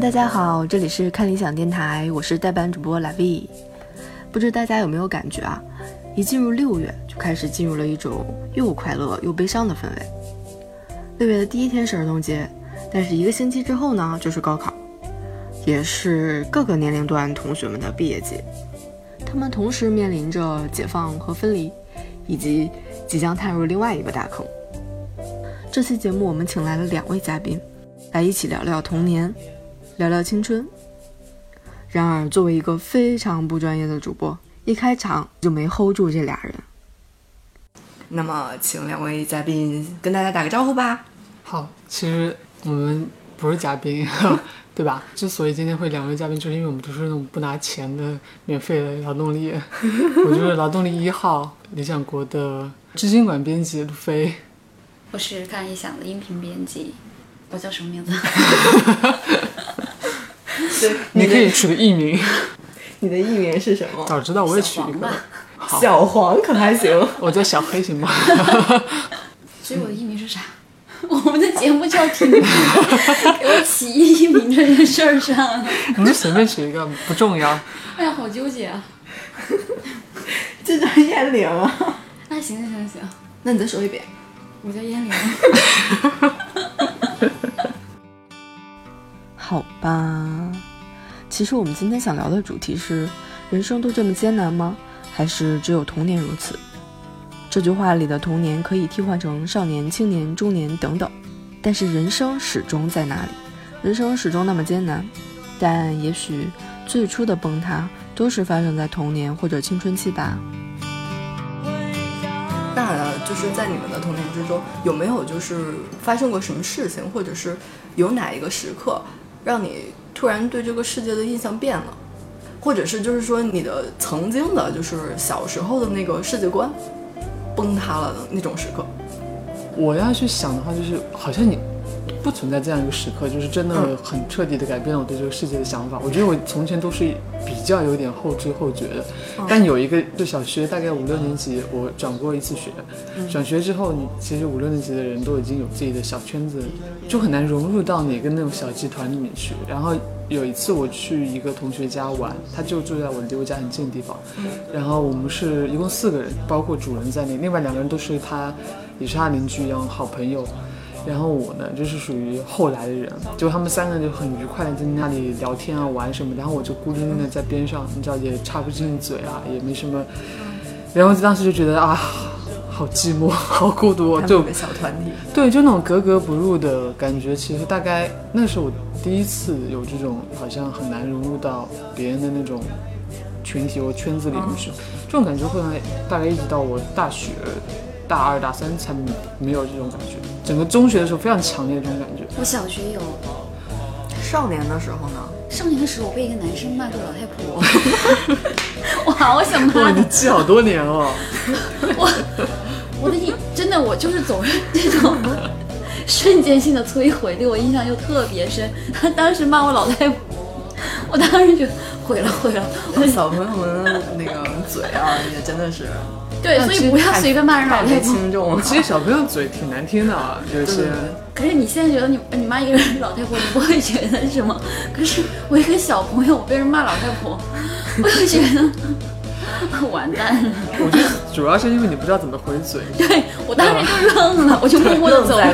大家好，这里是看理想电台，我是代班主播 Lavi。不知大家有没有感觉啊？一进入六月，就开始进入了一种又快乐又悲伤的氛围。六月的第一天是儿童节，但是一个星期之后呢，就是高考，也是各个年龄段同学们的毕业季。他们同时面临着解放和分离，以及即将踏入另外一个大坑。这期节目我们请来了两位嘉宾，来一起聊聊童年，聊聊青春。然而，作为一个非常不专业的主播，一开场就没 hold 住这俩人。那么，请两位嘉宾跟大家打个招呼吧。好，其实我们不是嘉宾，对吧？之所以今天会两位嘉宾，就是因为我们都是那种不拿钱的免费的劳动力。我就是劳动力一号，理想国的知心馆编辑路飞。我是看理想的音频编辑，我叫什么名字？对，你可以取个艺名。你的艺名是什么？早知道我也取一个。小黄可还行？我叫小黑行吗？所以我的艺名是啥？我们的节目叫停止给我起艺名这件事儿上。你就随便取一个，不重要。哎呀，好纠结啊！这叫燕玲啊。那行行行行，那你再说一遍。我叫燕玲。好吧，其实我们今天想聊的主题是：人生都这么艰难吗？还是只有童年如此？这句话里的童年可以替换成少年、青年、中年等等，但是人生始终在那里？人生始终那么艰难，但也许最初的崩塌都是发生在童年或者青春期吧。那就是在你们的童年之中，有没有就是发生过什么事情，或者是有哪一个时刻，让你突然对这个世界的印象变了，或者是就是说你的曾经的，就是小时候的那个世界观崩塌了的那种时刻？我要去想的话，就是好像你。不存在这样一个时刻，就是真的很彻底的改变了我对这个世界的想法。我觉得我从前都是比较有点后知后觉的，但有一个就小学大概五六年级，我转过一次学。转学之后，你其实五六年级的人都已经有自己的小圈子，就很难融入到哪个那种小集团里面去。然后有一次我去一个同学家玩，他就住在我离我家很近的地方。然后我们是一共四个人，包括主人在内，另外两个人都是他，也是他邻居一样好朋友。然后我呢，就是属于后来的人，就他们三个就很愉快的在那里聊天啊，玩什么，然后我就孤零零的在边上，你知道也插不进嘴啊，也没什么，然后当时就觉得啊，好寂寞，好孤独，就小团体，对，就那种格格不入的感觉。其实大概那是我第一次有这种好像很难融入到别人的那种群体或圈子里面去，这种感觉会大概一直到我大学。大二大三才没有这种感觉，整个中学的时候非常强烈这种感觉。我小学有，少年的时候呢？少年的时候我被一个男生骂过老太婆，我好想骂你记好多年哦。我我的印真的我就是总是这种瞬间性的摧毁，对我印象又特别深。他当时骂我老太婆，我当时觉得毁了毁了。小朋友们的那个嘴啊，也真的是。对，所以不要随便骂人老太婆。其实小朋友嘴挺难听的啊，有些。可是你现在觉得你你妈一个人老太婆，你不会觉得什么？可是我一个小朋友，我被人骂老太婆，我就觉得完蛋了。我觉得主要是因为你不知道怎么回嘴。对我当时就愣了，我就默默的走开。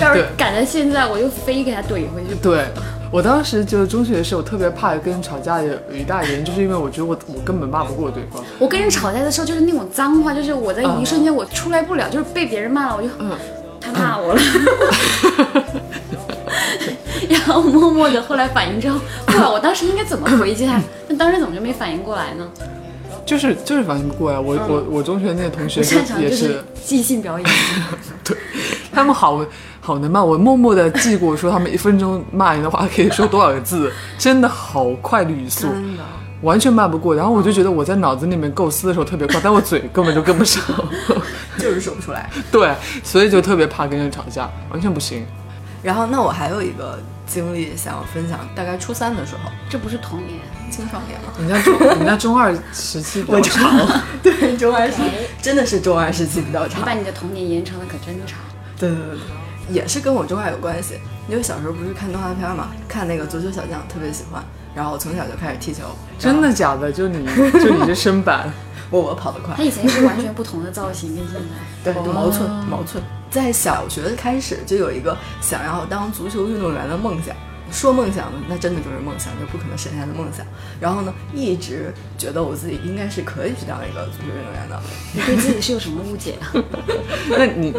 要是赶在现在，我就非给他怼回去。对。我当时就是中学的时候，特别怕跟人吵架的有一大原因，就是因为我觉得我我根本骂不过对方。我跟人吵架的时候，就是那种脏话，就是我在一瞬间我出来不了，就是被别人骂了，我就他骂我了，然后默默的后来反应之后，后来我当时应该怎么回击他？但当时怎么就没反应过来呢？就是就是反应不过来，我我我中学那个同学也是即兴表演，对 他们好。好能骂，我默默的记过，说他们一分钟骂人的话可以说多少个字，真的好快的语速，完全骂不过。然后我就觉得我在脑子里面构思的时候特别快，但我嘴根本就跟不上，就是说不出来。对，所以就特别怕跟人吵架，完全不行。然后，那我还有一个经历想要分享，大概初三的时候，这不是童年，青少年吗？人家中，人家中二时期比较长，对，中二时期真的是中二时期比较长。你把你的童年延长的可真长。对对对。也是跟我中二有关系，因为小时候不是看动画片嘛，看那个足球小将特别喜欢，然后从小就开始踢球。真的假的？就你 就你这身板，我我跑得快他。以前是完全不同的造型，跟现在。对，毛寸毛寸，在小学开始就有一个想要当足球运动员的梦想。说梦想呢，那真的就是梦想，就不可能实现的梦想。然后呢，一直觉得我自己应该是可以去当一个足球运动员的。你对自己是有什么误解啊？那你，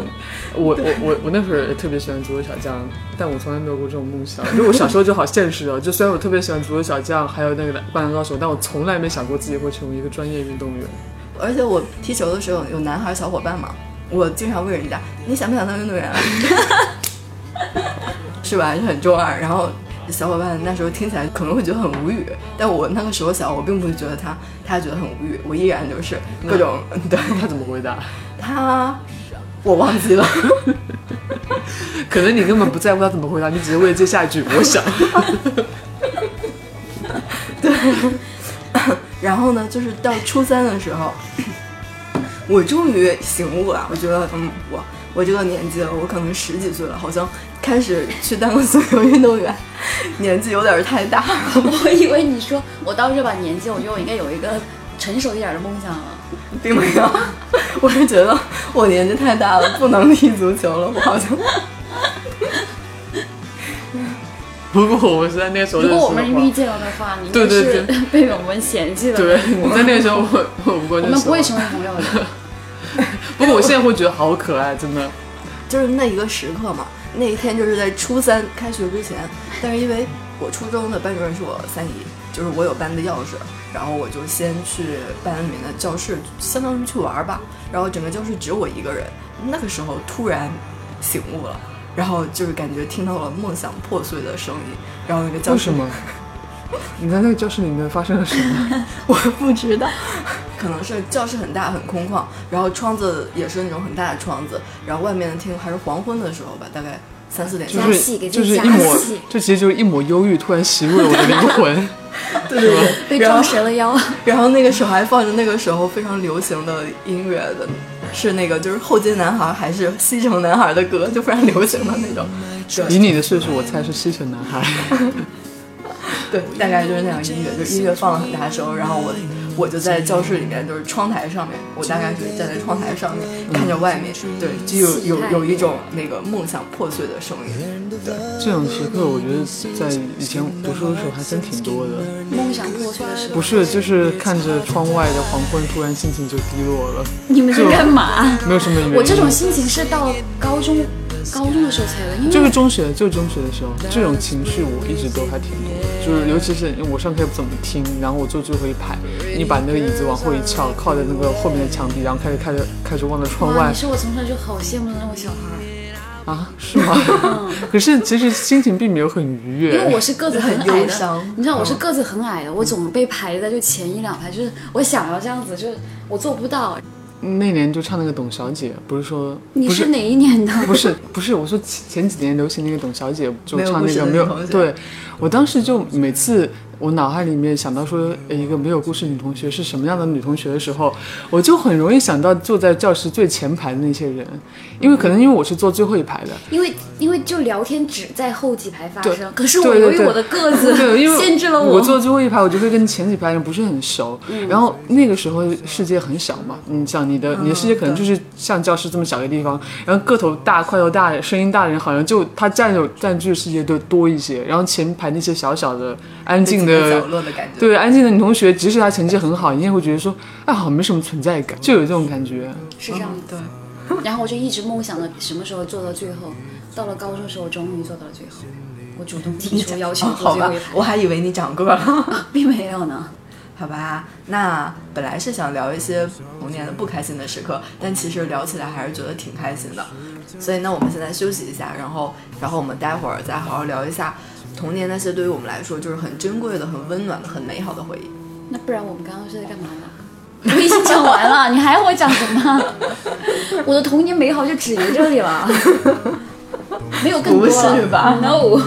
我我我我那会儿也特别喜欢足球小将，但我从来没有过这种梦想。就我小时候就好现实哦，就虽然我特别喜欢足球小将，还有那个灌篮高手，但我从来没想过自己会成为一个专业运动员。而且我踢球的时候有男孩小伙伴嘛，我经常问人家你想不想当运动员啊？是吧？就很中二。然后小伙伴那时候听起来可能会觉得很无语，但我那个时候小，我并不会觉得他他觉得很无语，我依然就是各种对 他怎么回答？他我忘记了。可能你根本不在乎他怎么回答，你只是为了接下一句我想。对然后呢，就是到初三的时候，我终于醒悟了。我觉得，嗯，我我这个年纪了，我可能十几岁了，好像开始去当个足球运动员，年纪有点太大了。我以为你说我到这把年纪，我觉得我应该有一个成熟一点的梦想了。并没有，我是觉得我年纪太大了，不能踢足球了。我好像，不过我是在那个时候如果我们遇见了的话，你应该对对是被我们嫌弃了。对，你在那个时候我我不过我们不会成为朋友的。不过我现在会觉得好可爱，真的。就是那一个时刻嘛，那一天就是在初三开学之前，但是因为我初中的班主任是我三姨，就是我有班的钥匙，然后我就先去班里面的教室，相当于去玩吧。然后整个教室只有我一个人，那个时候突然醒悟了，然后就是感觉听到了梦想破碎的声音，然后那个教室为什么？你在那个教室里面发生了什么？我不知道，可能是教室很大很空旷，然后窗子也是那种很大的窗子，然后外面的天还是黄昏的时候吧，大概三四点就是就是一抹，这其实就是一抹忧郁突然袭入了我的灵魂。对对对，被撞折了腰。然后那个时候还放着那个时候非常流行的音乐的，是那个就是后街男孩还是西城男孩的歌，就非常流行的那种。以你的岁数，我猜是西城男孩。对，大概就是那样音乐，就音乐放了很大声，然后我我就在教室里面，就是窗台上面，我大概是站在窗台上面看着外面，对，就有有有一种那个梦想破碎的声音。对这种时刻，我觉得在以前读书的时候还真挺多的。梦想破碎的时候，不是，就是看着窗外的黄昏，突然心情就低落了，你们在干嘛？没有什么原因。我这种心情是到高中，高中的时候才有的，因为就是中学，就是中学的时候，这种情绪我一直都还挺多的。就是尤其是我上课也不怎么听，然后我坐最后一排，你把那个椅子往后一翘，靠在那个后面的墙壁，然后开始开始开始望着窗，外你是我从小就好羡慕的那种小孩，啊，是吗？可是其实心情并没有很愉悦，因为我是个子很很矮的伤，你知道我是个子很矮的，我总被排在就前一两排，就是我想要这样子，就是我做不到。那年就唱那个董小姐，不是说你是哪一年的？不是不是，我说前前几年流行那个董小姐，就唱那个没有对，我当时就每次我脑海里面想到说呃一个没有故事女同学是什么样的女同学的时候，我就很容易想到坐在教室最前排的那些人，因为可能因为我是坐最后一排的，因为因为就聊天只在后几排发生，可是我由于我的个子对，因为限制了我我坐最后一排，我就会跟前几排人不是很熟。嗯然后那个时候世界很小嘛，你像你的你的世界可能就是像教室这么小一个地方，然后个头大、块头大、声音大的人，好像就他占有占据的世界就多一些。然后前排那些小小的、安静被角落的感觉。对安静的女同学，即使她成绩很好，你也会觉得说，啊，好像没什么存在感，就有这种感觉。是这样嗯子。然后我就一直梦想着什么时候做到最后，到了高中的时候，我终于做到了最后。我主动提出要求哦，好吧坐最后一，排，我还以为你长个儿了。并没有呢。好吧，那本来是想聊一些童年的不开心的时刻，但其实聊起来还是觉得挺开心的。所以呢，我们现在休息一下，然后，然后我们待会儿再好好聊一下童年那些对于我们来说就是很珍贵的、很温暖的、很美好的回忆。那不然我们刚刚是在干嘛呢？我已经讲完了，你还要我讲什么？我的童年美好就止于这里了，没有更多了。不是吧？No。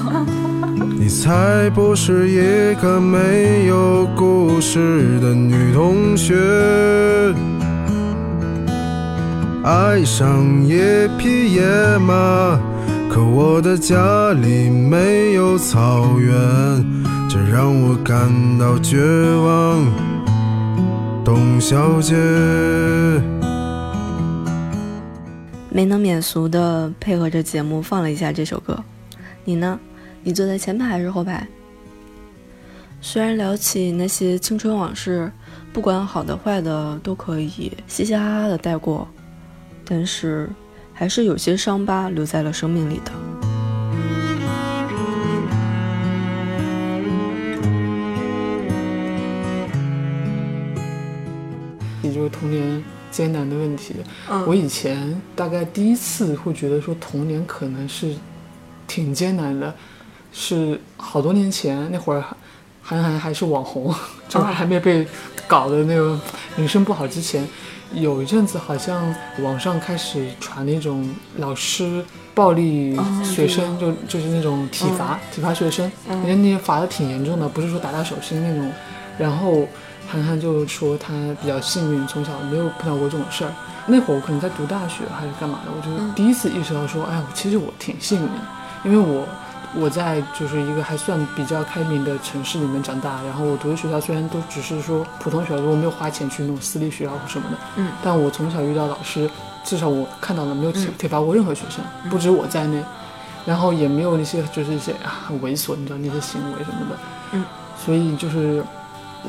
你才不是一个没有故事的女同学，爱上一匹野马，可我的家里没有草原，这让我感到绝望。董小姐，没能免俗的配合着节目放了一下这首歌。你呢？你坐在前排还是后排？虽然聊起那些青春往事，不管好的坏的都可以嘻嘻哈哈的带过，但是还是有些伤疤留在了生命里的。也就是童年艰难的问题。嗯我以前大概第一次会觉得说童年可能是挺艰难的，是好多年前那会儿，韩寒还是网红，就是还没被搞的那个名声不好之前，有一阵子好像网上开始传那种老师暴力学生，就就是那种体罚、体罚学生，人家那些罚的挺严重的，不是说打打手心那种。然后涵涵就说他比较幸运，从小没有碰到过这种事儿。那会儿我可能在读大学还是干嘛的，我就第一次意识到说，哎，其实我挺幸运的，因为我我在就是一个还算比较开明的城市里面长大，然后我读的学校虽然都只是说普通学校，我没有花钱去那种私立学校或什么的，嗯，但我从小遇到老师，至少我看到了没有体体罚过任何学生，不止我在内，然后也没有那些就是一些啊很猥琐，你知道那些行为什么的，嗯，所以就是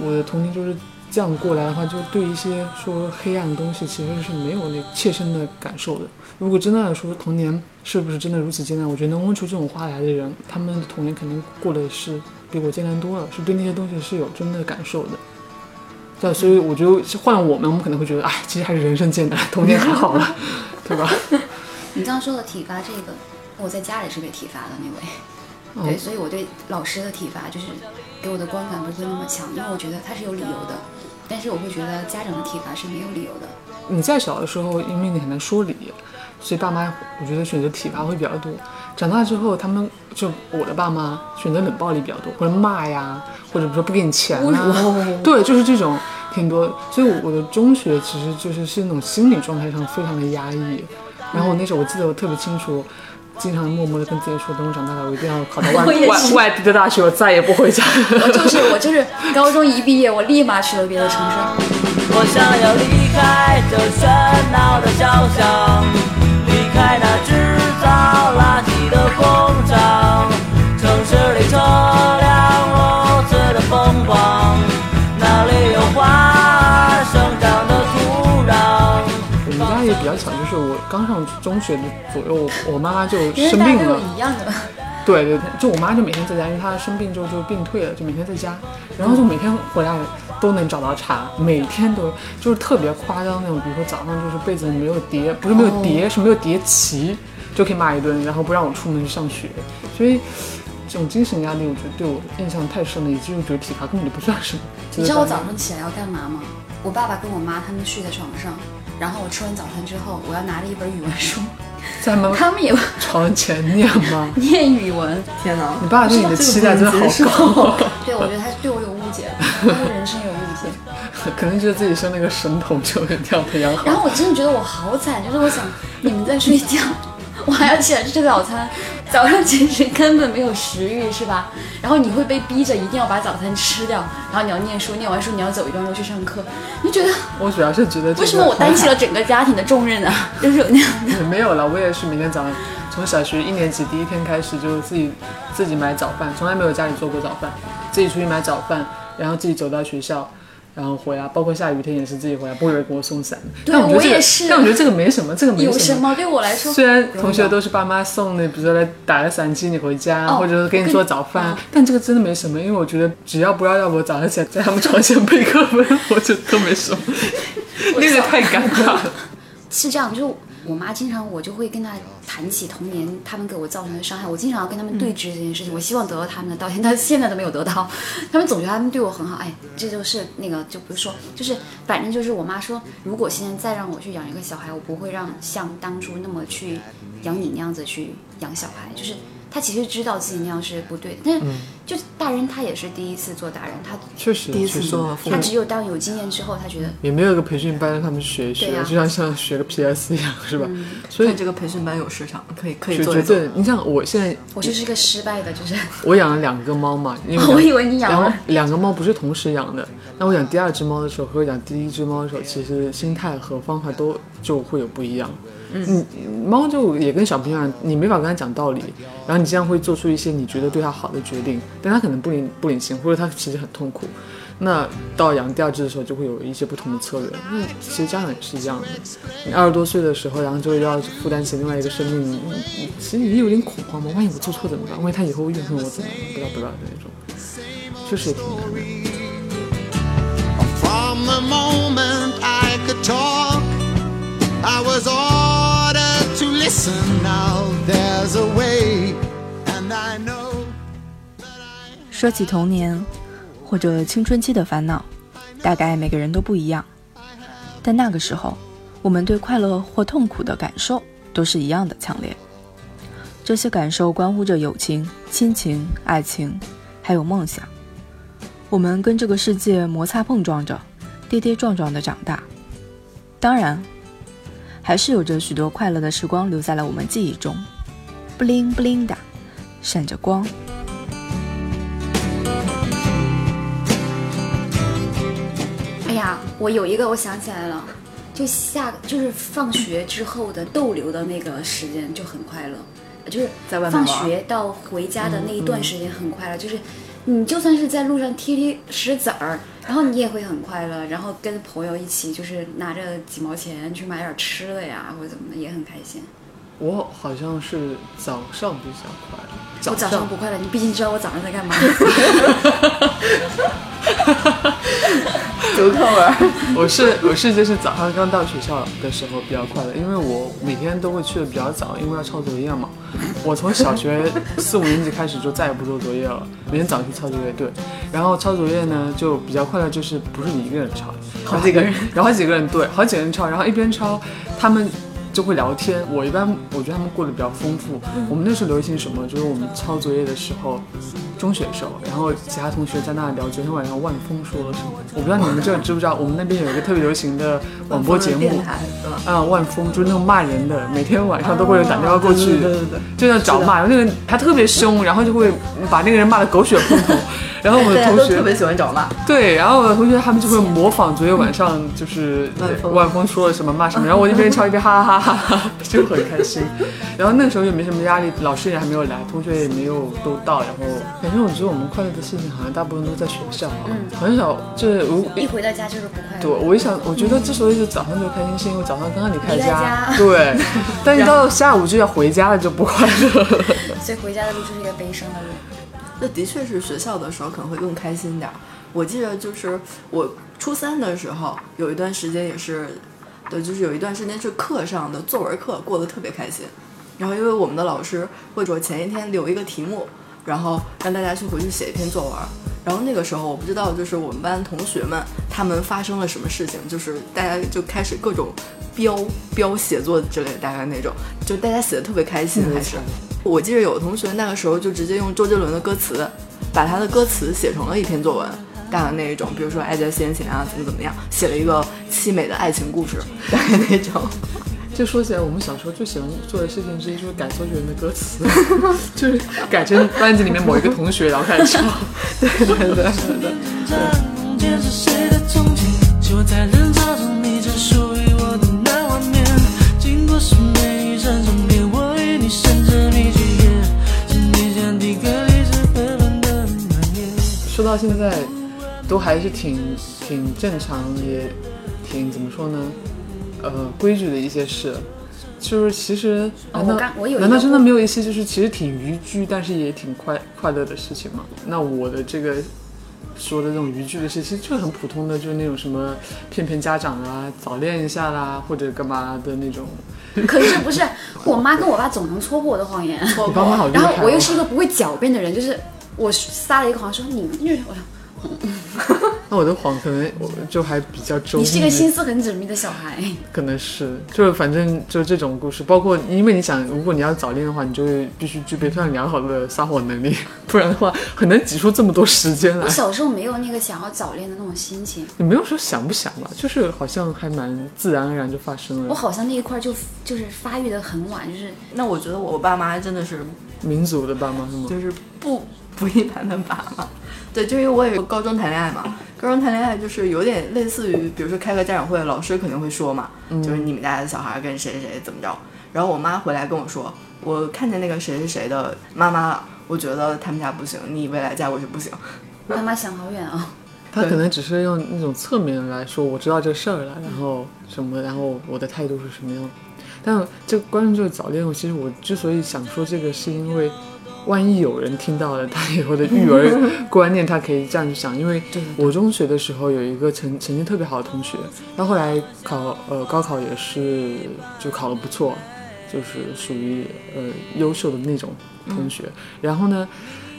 我的童年就是这样过来的话，就对一些说黑暗的东西其实是没有那切身的感受的。如果真的说童年是不是真的如此艰难，我觉得能问出这种话来的人，他们的童年肯定过得是比我艰难多了，是对那些东西是有真的感受的。对，所以我觉得换我们，我们可能会觉得，哎，其实还是人生艰难，童年还好了，对吧？你刚刚说的体罚这个，我在家里是被体罚的那位。嗯对，所以我对老师的体罚就是给我的观感不会那么强，因为我觉得他是有理由的，但是我会觉得家长的体罚是没有理由的。你在小的时候，因为你很难说理，所以爸妈我觉得选择体罚会比较多。长大之后，他们就我的爸妈选择冷暴力比较多，或者骂呀，或者比如说不给你钱啊，对，就是这种挺多。所以我的中学其实就是是那种心理状态上非常的压抑。然后我那时候我记得我特别清楚。经常默默的跟自己说，等我长大了，我一定要考到外 外外地的大学，我再也不回家。我就是我就是高中一毕业，我立马去了别的城市。我想要离开这喧闹的小巷，离开那制造垃圾的工厂，城市里车较巧，就是我刚上中学的左右，我我妈妈就生病了。一样的，对对对，就我妈就每天在家，因为她生病之后就病退了，就每天在家，然后就每天回来都能找到茬，每天都就是特别夸张那种，比如说早上就是被子没有叠，不是没有叠，是没有叠齐，就可以骂一顿，然后不让我出门去上学，所以这种精神压力，我觉得对我印象太深了，以至于觉得体罚根本就不算什么。你知道我早上起来要干嘛吗？我爸爸跟我妈他们睡在床上，然后我吃完早餐之后，我要拿着一本语文书，在他们 他们也床前念吗？念语文。天哪！你爸对你的期待真的好高，对，我觉得他 对我有误解，他对人生有误解。可能觉得自己生了个神童，就一定要培养好。然后我真的觉得我好惨，就是我想你们在睡觉，我还要起来吃早餐，早上其实根本没有食欲，是吧？然后你会被逼着一定要把早餐吃掉，然后你要念书，念完书你要走一段路去上课，你觉得我主要是觉得、为什么我担起了整个家庭的重任啊？就是有那样的。也没有了，我也是每天早上从小学一年级第一天开始就自己自己买早饭，从来没有家里做过早饭，自己出去买早饭，然后自己走到学校。然后回来，包括下雨天也是自己回来，不会有人给我送伞。对但我觉得这个我也是但我觉得这个没什么，这个没什么有什什么对我来说？虽然同学都是爸妈送的，比如说来打个伞接你回家，哦或者是给你做早饭，但这个真的没什么，因为我觉得只要不要让我早上起来在他们床前背课文，我觉得都没什么。那个太尴尬了。是这样，就是我妈经常我就会跟她谈起童年他们给我造成的伤害，我经常要跟他们对峙这件事情，我希望得到他们的道歉，但是现在都没有得到。他们总觉得他们对我很好，哎，这就是那个就不是说，就是反正就是我妈说，如果现在再让我去养一个小孩，我不会让像当初那么去养你那样子去养小孩，就是。她其实知道自己那样是不对的，但是就大人他也是第一次做大人，他确实第一次做父母他只有当有经验之后，他觉得也没有一个培训班让他们学一学，就像像学个 PS 一样，是吧？所以这个培训班有市场，可以可以就做一做。觉得，你像我现在我就是个失败的，就是我养了两个猫嘛，因为 我以为你养了两个猫不是同时养的。那我养第二只猫的时候和养第一只猫的时候，其实心态和方法都就会有不一样。嗯，猫就也跟小朋友一样，你没法跟它讲道理，然后你这样会做出一些你觉得对它好的决定，但他可能不领不领情，或者他其实很痛苦。那到养第二只的时候，就会有一些不同的策略。那，其实家长也是一样的。你二十多岁的时候，然后就要负担起另外一个生命，其实也有点恐慌嘛。万一我做错怎么办？万一他以后怨恨我怎么办？不知道不知道的那种，确实也挺难的。说起童年或者青春期的烦恼，大概每个人都不一样，但那个时候，我们对快乐或痛苦的感受都是一样的强烈。这些感受关乎着友情、亲情、爱情，还有梦想。我们跟这个世界摩擦碰撞着，跌跌撞撞的长大。当然，还是有着许多快乐的时光留在了我们记忆中，布灵布灵的，闪着光。我有一个，我想起来了，就下就是放学之后的逗留的那个时间就很快乐，就是放在外面玩。学到回家的那一段时间很快乐，就是你就算是在路上踢踢石子儿，然后你也会很快乐，然后跟朋友一起就是拿着几毛钱去买点吃的呀，或者怎么的，也很开心。我好像是早上比较快乐，我早上不快乐，你毕竟知道我早上在干嘛。读课文。我是我是就是早上刚到学校的时候比较快乐，因为我每天都会去的比较早，因为要抄作业嘛。我从小学四五年级开始就再也不做作业了，每天早上去抄作业。对，然后抄作业呢就比较快乐，就是不是你一个人抄，好几个人，然后好几个人对，好几个人抄，然后一边抄，他们。就会聊天，我一般我觉得他们过得比较丰富。我们那时候流行什么？就是我们抄作业的时候，中学的时候，然后其他同学在那聊昨天晚上万峰说了什么。我不知道你们这知不知道，我们那边有一个特别流行的广播节目？啊，万峰就是那种骂人的，每天晚上都会有人打电话过去，对对对对就要找骂，然后那个人他特别凶，然后就会把那个人骂得狗血喷头。然后我的同学特别喜欢找骂。对，然后我的同学他们就会模仿昨天晚上就是万峰万峰说了什么骂什么，然后我一边抄一边哈哈哈哈哈，就很开心。然后那个时候也没什么压力，老师也还没有来，同学也没有都到，然后反正我觉得我们快乐的事情好像大部分都在学校，很少就是我一回到家就是不快乐。对，我一想，我觉得之所以是早上就开心，是因为早上刚刚离开家对，但一到下午就要回家了，就不快乐。所以回家的路就是一个悲伤的路。那的确是学校的时候可能会更开心点儿。我记得就是我初三的时候有一段时间也是，对，就是有一段时间是课上的作文课过得特别开心。然后因为我们的老师会说前一天留一个题目，然后让大家去回去写一篇作文。然后那个时候我不知道，就是我们班同学们他们发生了什么事情，就是大家就开始各种标标写作之类的，大概那种，就大家写的特别开心，还是。我记得有同学那个时候就直接用周杰伦的歌词，把他的歌词写成了一篇作文，大概那一种，比如说爱在先前啊，怎么怎么样，写了一个凄美的爱情故事，大概那种。就说起来，我们小时候最喜欢做的事情之一就是改周杰伦的歌词，就是改成班级里面某一个同学，然后开始唱。对 对对。对对。说到现在，都还是挺挺正常，也挺怎么说呢？呃，规矩的一些事。就是其实，哦难道、我我有难道真的没有一些就是其实挺逾矩，但是也挺快快乐的事情吗？那我的这个说的这种逾矩的事，其实就很普通的，就是那种什么骗骗家长啊，早恋一下啦，或者干嘛的那种。可是不是，我妈跟我爸总能戳破我的谎言。你爸妈好厉害、哦！然后我又是一个不会狡辩的人，就是我撒了一个谎说你们就是我那我的谎可能我就还比较周密。你是一个心思很缜密的小孩。可能是，就是反正就这种故事，包括因为你想，如果你要早恋的话，你就会必须具备非常良好的撒谎能力，不然的话很难挤出这么多时间来我。小时候没有那个想要早恋的那种心情，你没有说想不想吧，就是好像还蛮自然而然就发生了。我好像那一块就就是发育的很晚，就是那我觉得我爸妈真的是民族的爸妈是吗？就是不不一般的爸妈。对，就因为我也有高中谈恋爱嘛，高中谈恋爱就是有点类似于，比如说开个家长会，老师肯定会说嘛，就是你们家的小孩跟谁谁谁怎么着。然后我妈回来跟我说，我看见那个谁谁谁的妈妈了，我觉得他们家不行，你未来嫁过去不行。妈妈想好远啊。他可能只是用那种侧面来说，我知道这事儿了，然后什么，然后我的态度是什么样。但这关于这个早恋，我其实我之所以想说这个，是因为万一有人听到了他以后的育儿 观念，他可以这样去想。因为我中学的时候有一个成成绩特别好的同学，他后来考呃高考也是就考得不错，就是属于呃优秀的那种同学。然后呢，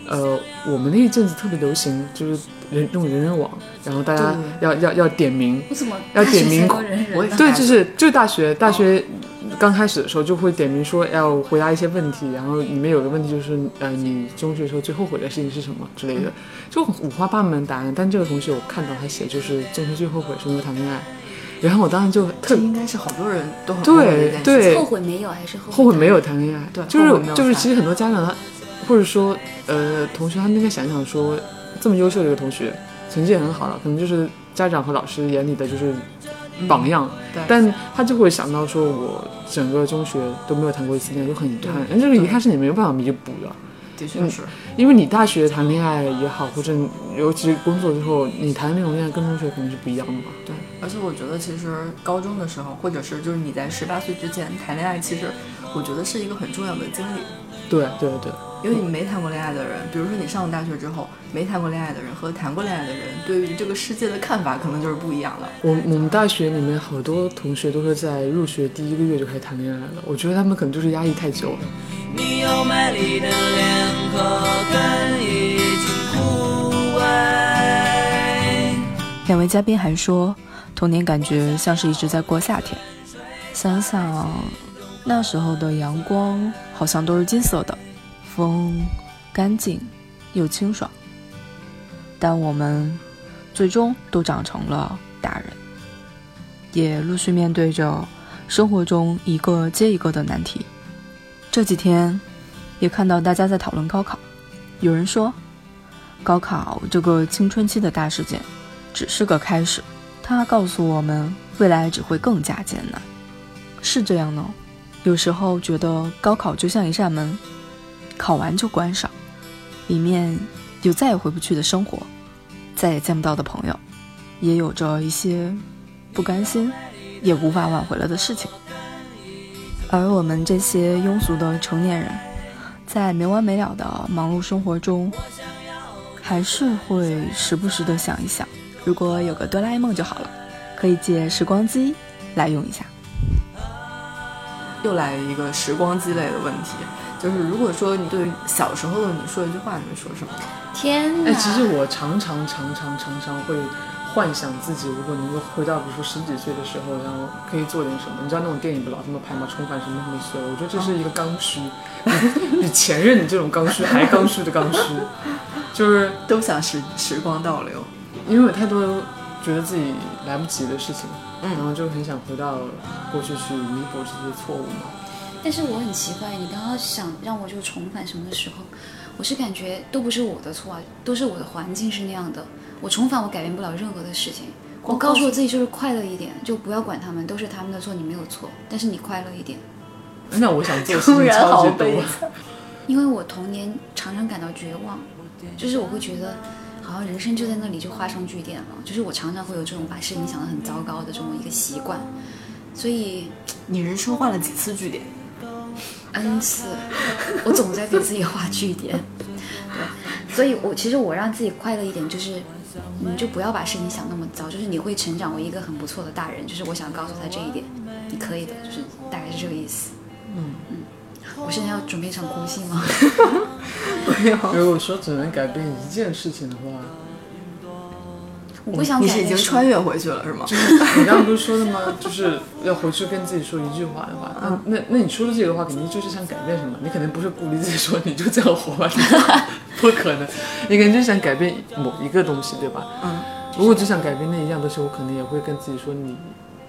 呃，我们那一阵子特别流行，就是人用人人网，然后大家要要要点名，为什么？要点名？对，就是就是大学大学刚开始的时候就会点名说要回答一些问题，然后里面有个问题就是呃你中学时候最后悔的事情是什么之类的，就五花八门答案。但这个同学我看到他写就是中学最后悔是因为谈恋爱，然后我当时就特这应该是好多人都很对对。后悔没有还是后悔？后悔没有谈恋爱，对就是就是其实很多家长他或者说呃同学他们应该想想说这么优秀的一个同学，成绩也很好了，可能就是家长和老师眼里的就是榜样，对但他就会想到说我整个中学都没有谈过一次恋爱，就很遗憾，而这个遗憾是你没有办法弥补的。的确是。因为你大学谈恋爱也好，或者尤其是工作之后，你谈的那种恋爱跟中学肯定是不一样的嘛。对，而且我觉得其实高中的时候，或者是就是你在十八岁之前谈恋爱，其实我觉得是一个很重要的经历。对对对，因为你没谈过恋爱的人，比如说你上了大学之后没谈过恋爱的人和谈过恋爱的人，对于这个世界的看法可能就是不一样的。我我们大学里面好多同学都是在入学第一个月就开始谈恋爱了，我觉得他们可能就是压抑太久了。你有美丽的脸，可根已经枯萎。两位嘉宾还说，童年感觉像是一直在过夏天。想想那时候的阳光，好像都是金色的，风干净又清爽。但我们最终都长成了大人，也陆续面对着生活中一个接一个的难题。这几天也看到大家在讨论高考，有人说，高考这个青春期的大事件。只是个开始，它告诉我们未来只会更加艰难，是这样呢？有时候觉得高考就像一扇门，考完就关上，里面有再也回不去的生活，再也见不到的朋友，也有着一些不甘心，也无法挽回了的事情。而我们这些庸俗的成年人，在没完没了的忙碌生活中，还是会时不时的想一想。如果有个哆啦 A 梦就好了，可以借时光机来用一下。又来一个时光机类的问题，就是如果说你对小时候的你说一句话，你会说什么？天哪！哎，其实我常常常常常常会幻想自己，如果能够回到比如说十几岁的时候，然后可以做点什么。你知道那种电影不老这么拍吗？重返什么什么岁？我觉得这是一个刚需，比 比前任这种刚需还刚需的刚需，就是 都想时时光倒流。因为有太多觉得自己来不及的事情，嗯然后就很想回到过去去弥补这些错误嘛。但是我很奇怪，你刚刚想让我就重返什么的时候，我是感觉都不是我的错啊，都是我的环境是那样的。我重返，我改变不了任何的事情。我告诉我自己就是快乐一点，就不要管他们，都是他们的错，你没有错，但是你快乐一点。那我想做的事情超级多，因为我童年常常感到绝望，就是我会觉得好像人生就在那里就画上句点了，就是我常常会有这种把事情想得很糟糕的这种一个习惯，所以你人生画了几次句点？N 次，我总在给自己画句点。对，所以我其实我让自己快乐一点，就是你就不要把事情想那么糟，就是你会成长为一个很不错的大人，就是我想告诉他这一点，你可以的，就是大概是这个意思。嗯嗯，我现在要准备一场哭戏吗？没有。如果说只能改变一件事情的话，我不想你是已经改变什么穿越回去了是吗？你刚刚不是说的吗？就是要回去跟自己说一句话的话，那那那你说的这个话，肯定就是想改变什么？你肯定不是鼓励自己说你就这样活吧，不可能，你肯定就想改变某一个东西，对吧？嗯。如果只想改变那一样东西，我可能也会跟自己说你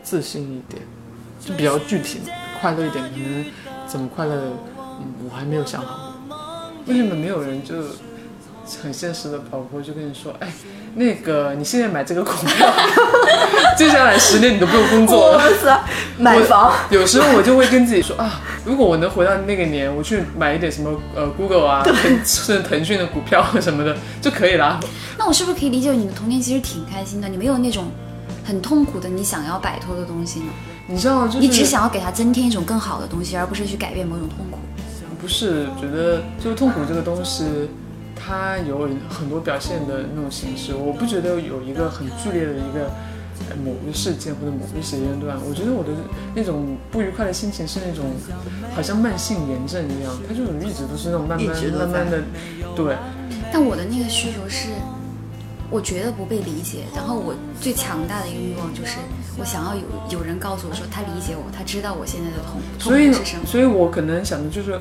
自信一点，就比较具体，快乐一点。可能怎么快乐，嗯，我还没有想好。为什么没有人就很现实的跑过就跟你说，哎，那个你现在买这个股票，接下来十年你都不用工作了。买房，有时候我就会跟自己说啊，如果我能回到那个年，我去买一点什么呃 Google 啊，腾甚至腾讯的股票什么的就可以了。那我是不是可以理解你的童年其实挺开心的？你没有那种很痛苦的你想要摆脱的东西呢？你知道，就是你只想要给它增添一种更好的东西，而不是去改变某种痛苦。不是觉得就是痛苦这个东西，它有很多表现的那种形式。我不觉得有一个很剧烈的一个呃某个事件或者某个时间段。我觉得我的那种不愉快的心情是那种好像慢性炎症一样，它就是一直都是那种慢慢慢慢的，对。但我的那个需求是，我觉得不被理解，然后我最强大的一个欲望就是，我想要有有人告诉我说他理解我，他知道我现在的痛苦所以苦是什么。所以我可能想的就是，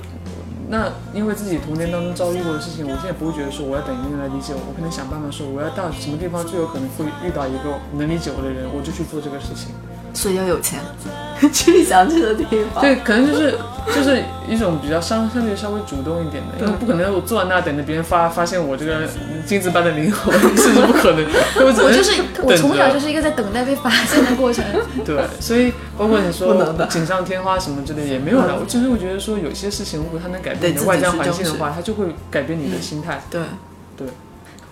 那因为自己童年当中遭遇过的事情，我现在不会觉得说我要等一个人来理解我，我可能想办法说我要到什么地方最有可能会遇到一个能理解我的人，我就去做这个事情。所以要有钱，去想去的地方。对，可能就是就是一种比较相相对稍微主动一点的，因为不可能我坐在那等着别人发发现我这个金子般的灵魂，是不是不可能？我就是我从小就是一个在等待被发现的过程。对，所以包括你说的锦上添花什么之类的也没有了。我其实我觉得说有些事情，如果它能改变你的外在环境的话，它就会改变你的心态。对对，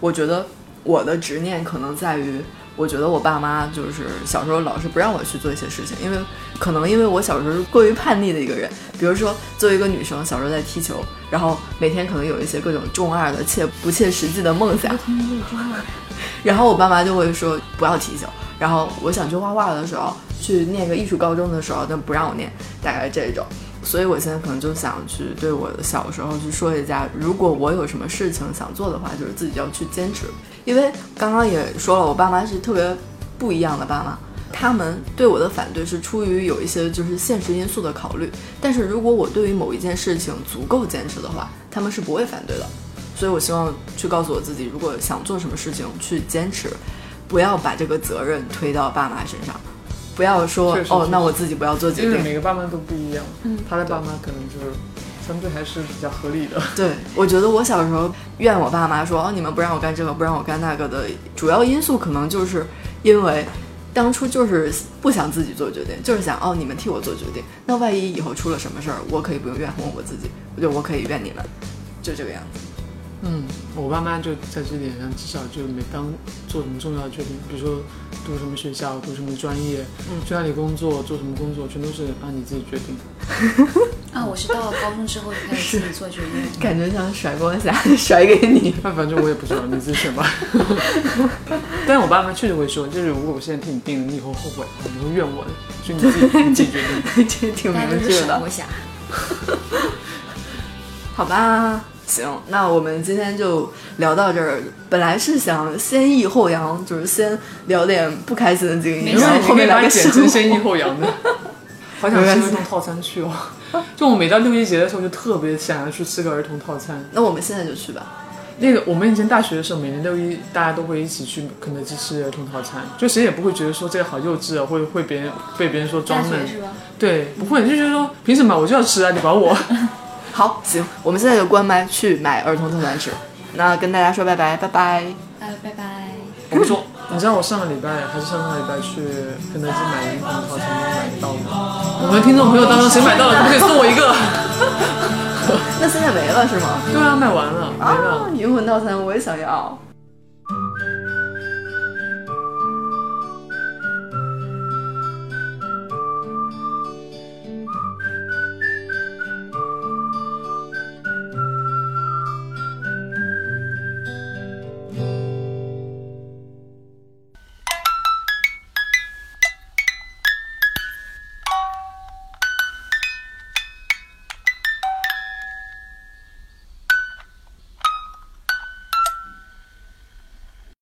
我觉得我的执念可能在于，我觉得我爸妈就是小时候老是不让我去做一些事情，因为可能因为我小时候是过于叛逆的一个人，比如说作为一个女生，小时候在踢球，然后每天可能有一些各种中二的切不切实际的梦想，然后我爸妈就会说不要踢球，然后我想去画画的时候，去念个艺术高中的时候，但不让我念，大概这种。所以我现在可能就想去对我的小时候去说一下，如果我有什么事情想做的话，就是自己要去坚持。因为刚刚也说了，我爸妈是特别不一样的爸妈，他们对我的反对是出于有一些就是现实因素的考虑。但是如果我对于某一件事情足够坚持的话，他们是不会反对的。所以我希望去告诉我自己，如果想做什么事情，去坚持，不要把这个责任推到爸妈身上，不要说哦那我自己不要做决定。每个爸妈都不一样，他的爸妈可能就是相对还是比较合理的。对，我觉得我小时候怨我爸妈说哦，你们不让我干这个，不让我干那个的主要因素，可能就是因为当初就是不想自己做决定，就是想哦，你们替我做决定。那万一以后出了什么事儿，我可以不用怨恨我自己，我就我可以怨你们，就这个样子。嗯，我爸妈就在这点上，至少就每当做什么重要的决定，比如说读什么学校、读什么专业、嗯去哪里工作、做什么工作，全都是按你自己决定。啊，我是到了高中之后就开始自己做决定。感觉像甩锅侠甩给你。那 反正我也不知道，你自己选吧。但是我爸妈确实会说，就是如果我现在替你定了，你以后后悔，你会怨我的，所以你自己你自己决定。这挺明智的甩锅。侠。好吧，行，那我们今天就聊到这儿。本来是想先抑后扬，就是先聊点不开心的经历，因然后后面来个生活它剪成先抑后扬的。好想吃儿童套餐去哦！就我每到六一节的时候，就特别想要去吃个儿童套餐。那我们现在就去吧。那个我们以前大学的时候，每年六一大家都会一起去肯德基吃儿童套餐，就谁也不会觉得说这个好幼稚啊，或者会别人被别人说装嫩。是吧？对，不会，就觉得说凭什么我就要吃啊？你管我？好，行，我们现在就关麦去买儿童套餐吃。那跟大家说拜拜，拜拜。呃，拜拜。我们说，你知道我上个礼拜还是上上个礼拜去肯德基买灵魂套餐没有买到吗？我们听众朋友当中谁买到了，可不可以送我一个？那现在没了是吗？对啊，卖完了，没了。啊，银魂套餐我也想要。